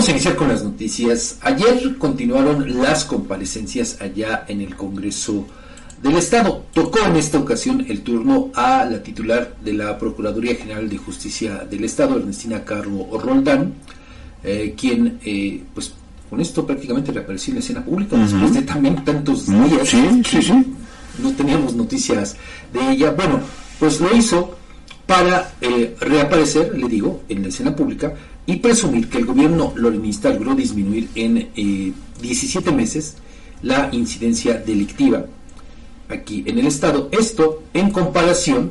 Vamos a iniciar con las noticias. Ayer continuaron las comparecencias allá en el Congreso del Estado. Tocó en esta ocasión el turno a la titular de la Procuraduría General de Justicia del Estado, Ernestina Carro Roldán, eh, quien, eh, pues, con esto prácticamente reapareció en la escena pública después de también tantos días. Sí, sí, sí. No teníamos noticias de ella. Bueno, pues lo hizo para eh, reaparecer, le digo, en la escena pública y presumir que el gobierno lorenista logró disminuir en 17 meses la incidencia delictiva aquí en el Estado. Esto en comparación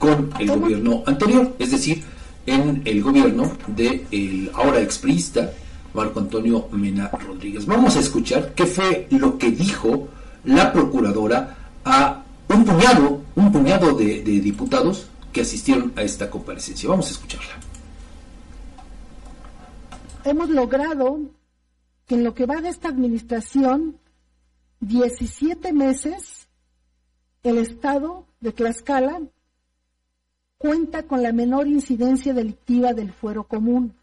con el gobierno anterior, es decir, en el gobierno del el ahora expriista Marco Antonio Mena Rodríguez. Vamos a escuchar qué fue lo que dijo la procuradora a un puñado, un puñado de, de diputados que asistieron a esta comparecencia. Vamos a escucharla. Hemos logrado que en lo que va de esta administración, 17 meses el Estado de Tlaxcala cuenta con la menor incidencia delictiva del fuero común.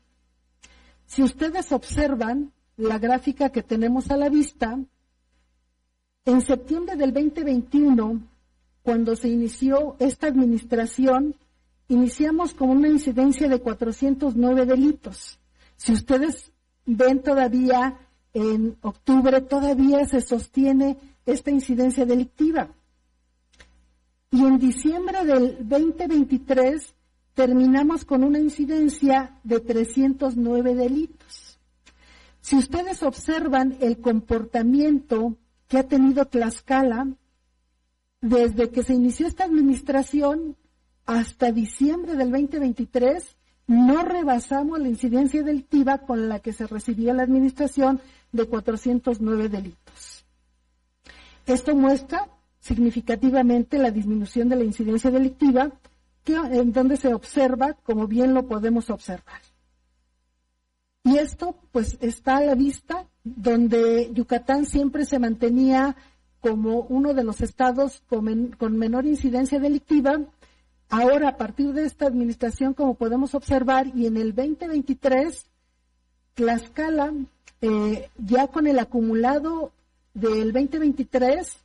Si ustedes observan la gráfica que tenemos a la vista, en septiembre del 2021, cuando se inició esta administración, iniciamos con una incidencia de 409 delitos. Si ustedes ven todavía en octubre, todavía se sostiene esta incidencia delictiva y en diciembre del 2023 terminamos con una incidencia de 309 delitos. Si ustedes observan el comportamiento que ha tenido Tlaxcala desde que se inició esta administración hasta diciembre del 2023, no rebasamos la incidencia delictiva con la que se recibió la administración de 409 delitos. Esto muestra significativamente la disminución de la incidencia delictiva, que, en donde se observa, como bien lo podemos observar. Y esto, pues, está a la vista, donde Yucatán siempre se mantenía como uno de los estados con, menor incidencia delictiva. Ahora, a partir de esta administración, como podemos observar, y en el 2023, Tlaxcala, eh, ya con el acumulado del 2023,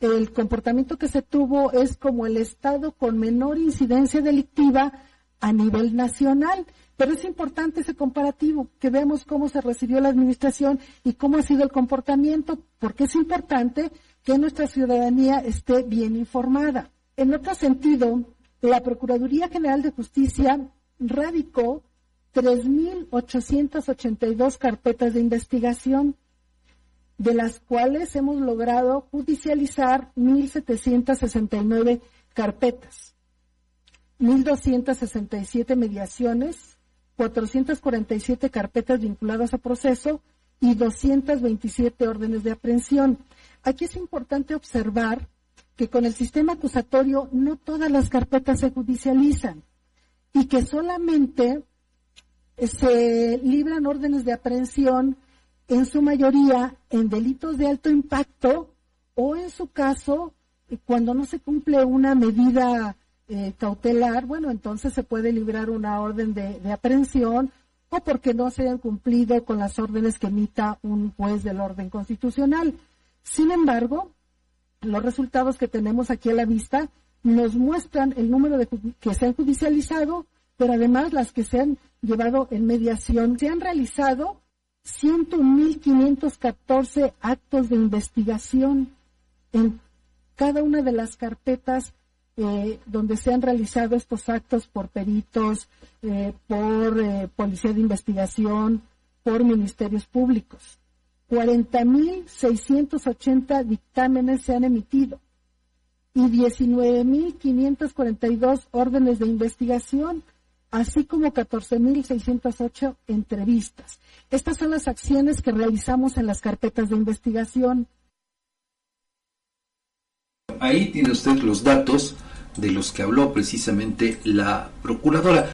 el comportamiento que se tuvo es como el Estado con menor incidencia delictiva a nivel nacional. Pero es importante ese comparativo, que vemos cómo se recibió la administración y cómo ha sido el comportamiento, porque es importante que nuestra ciudadanía esté bien informada. En otro sentido, la Procuraduría General de Justicia radicó 3.882 carpetas de investigación de las cuales hemos logrado judicializar 1.769 carpetas, 1.267 mediaciones, 447 carpetas vinculadas a proceso y 227 órdenes de aprehensión. Aquí es importante observar que con el sistema acusatorio no todas las carpetas se judicializan y que solamente se libran órdenes de aprehensión en su mayoría en delitos de alto impacto o en su caso cuando no se cumple una medida eh, cautelar, bueno, entonces se puede librar una orden de, de, aprehensión o porque no se hayan cumplido con las órdenes que emita un juez del orden constitucional. Sin embargo, los resultados que tenemos aquí a la vista nos muestran el número de que se han judicializado, pero además las que se han llevado en mediación. Se han realizado 101.514 actos de investigación en cada una de las carpetas eh, donde se han realizado estos actos por peritos, eh, por eh, policía de investigación, por ministerios públicos. 40.680 dictámenes se han emitido y 19.542 órdenes de investigación así como 14.608 entrevistas. Estas son las acciones que realizamos en las carpetas de investigación. Ahí tiene usted los datos de los que habló precisamente la procuradora.